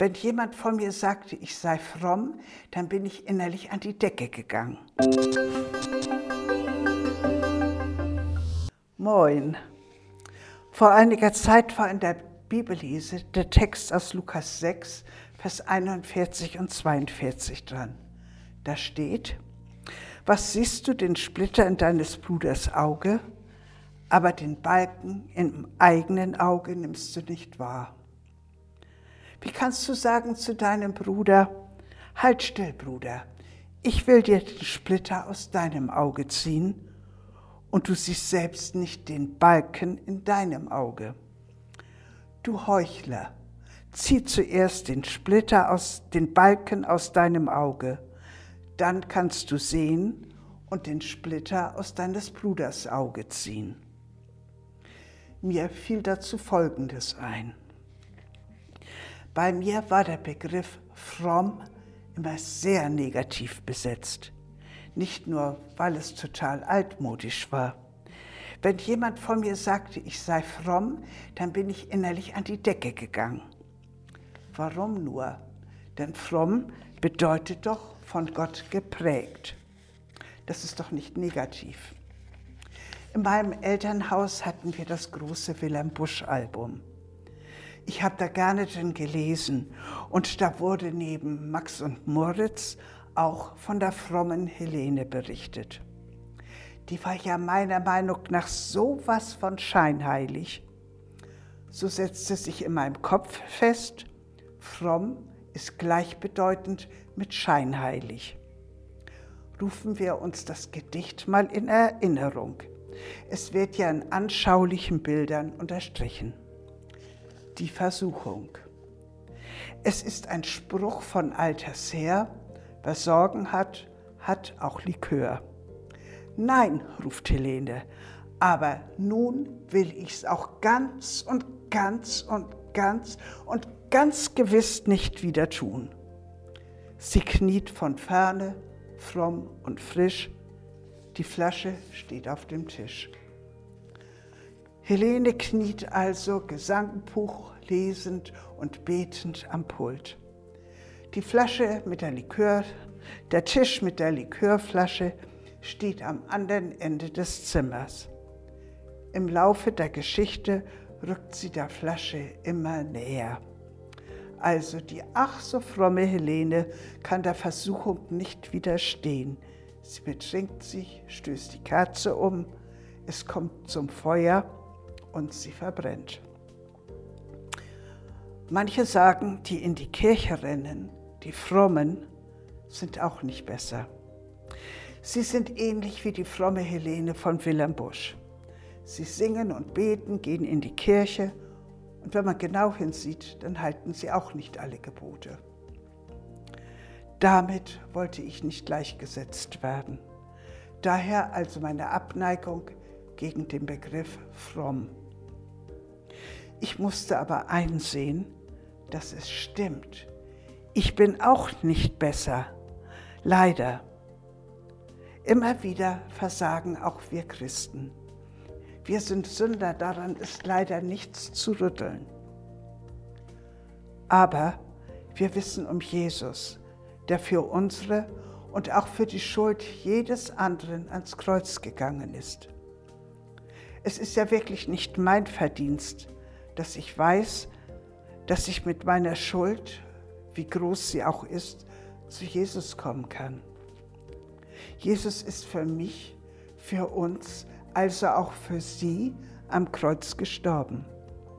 Wenn jemand von mir sagte, ich sei fromm, dann bin ich innerlich an die Decke gegangen. Moin. Vor einiger Zeit war in der Bibellese der Text aus Lukas 6, Vers 41 und 42 dran. Da steht, was siehst du den Splitter in deines Bruders Auge, aber den Balken im eigenen Auge nimmst du nicht wahr. Wie kannst du sagen zu deinem Bruder, halt still, Bruder, ich will dir den Splitter aus deinem Auge ziehen und du siehst selbst nicht den Balken in deinem Auge. Du Heuchler, zieh zuerst den Splitter aus den Balken aus deinem Auge, dann kannst du sehen und den Splitter aus deines Bruders Auge ziehen. Mir fiel dazu Folgendes ein. Bei mir war der Begriff fromm immer sehr negativ besetzt. Nicht nur, weil es total altmodisch war. Wenn jemand von mir sagte, ich sei fromm, dann bin ich innerlich an die Decke gegangen. Warum nur? Denn fromm bedeutet doch von Gott geprägt. Das ist doch nicht negativ. In meinem Elternhaus hatten wir das große Wilhelm Busch Album. Ich habe da gerne drin gelesen und da wurde neben Max und Moritz auch von der frommen Helene berichtet. Die war ja meiner Meinung nach so was von scheinheilig. So setzte sich in meinem Kopf fest, fromm ist gleichbedeutend mit scheinheilig. Rufen wir uns das Gedicht mal in Erinnerung. Es wird ja in anschaulichen Bildern unterstrichen die Versuchung. Es ist ein Spruch von alters her, wer Sorgen hat, hat auch Likör. Nein, ruft Helene, aber nun will ich's auch ganz und ganz und ganz und ganz gewiss nicht wieder tun. Sie kniet von ferne, fromm und frisch, die Flasche steht auf dem Tisch. Helene kniet also Gesangbuch lesend und betend am Pult. Die Flasche mit der Likör, der Tisch mit der Likörflasche steht am anderen Ende des Zimmers. Im Laufe der Geschichte rückt sie der Flasche immer näher. Also die ach so fromme Helene kann der Versuchung nicht widerstehen. Sie betrinkt sich, stößt die Kerze um, es kommt zum Feuer und sie verbrennt. Manche sagen, die in die Kirche rennen, die frommen, sind auch nicht besser. Sie sind ähnlich wie die fromme Helene von Wilhelm Busch. Sie singen und beten, gehen in die Kirche und wenn man genau hinsieht, dann halten sie auch nicht alle Gebote. Damit wollte ich nicht gleichgesetzt werden. Daher also meine Abneigung gegen den Begriff fromm. Ich musste aber einsehen, dass es stimmt. Ich bin auch nicht besser. Leider. Immer wieder versagen auch wir Christen. Wir sind Sünder, daran ist leider nichts zu rütteln. Aber wir wissen um Jesus, der für unsere und auch für die Schuld jedes anderen ans Kreuz gegangen ist. Es ist ja wirklich nicht mein Verdienst, dass ich weiß, dass ich mit meiner Schuld, wie groß sie auch ist, zu Jesus kommen kann. Jesus ist für mich, für uns, also auch für Sie am Kreuz gestorben.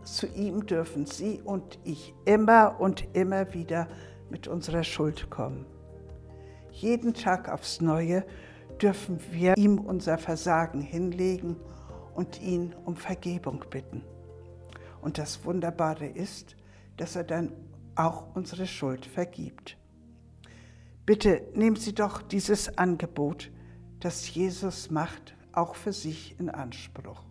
Zu ihm dürfen Sie und ich immer und immer wieder mit unserer Schuld kommen. Jeden Tag aufs Neue dürfen wir ihm unser Versagen hinlegen und ihn um Vergebung bitten. Und das Wunderbare ist, dass er dann auch unsere Schuld vergibt. Bitte nehmen Sie doch dieses Angebot, das Jesus macht, auch für sich in Anspruch.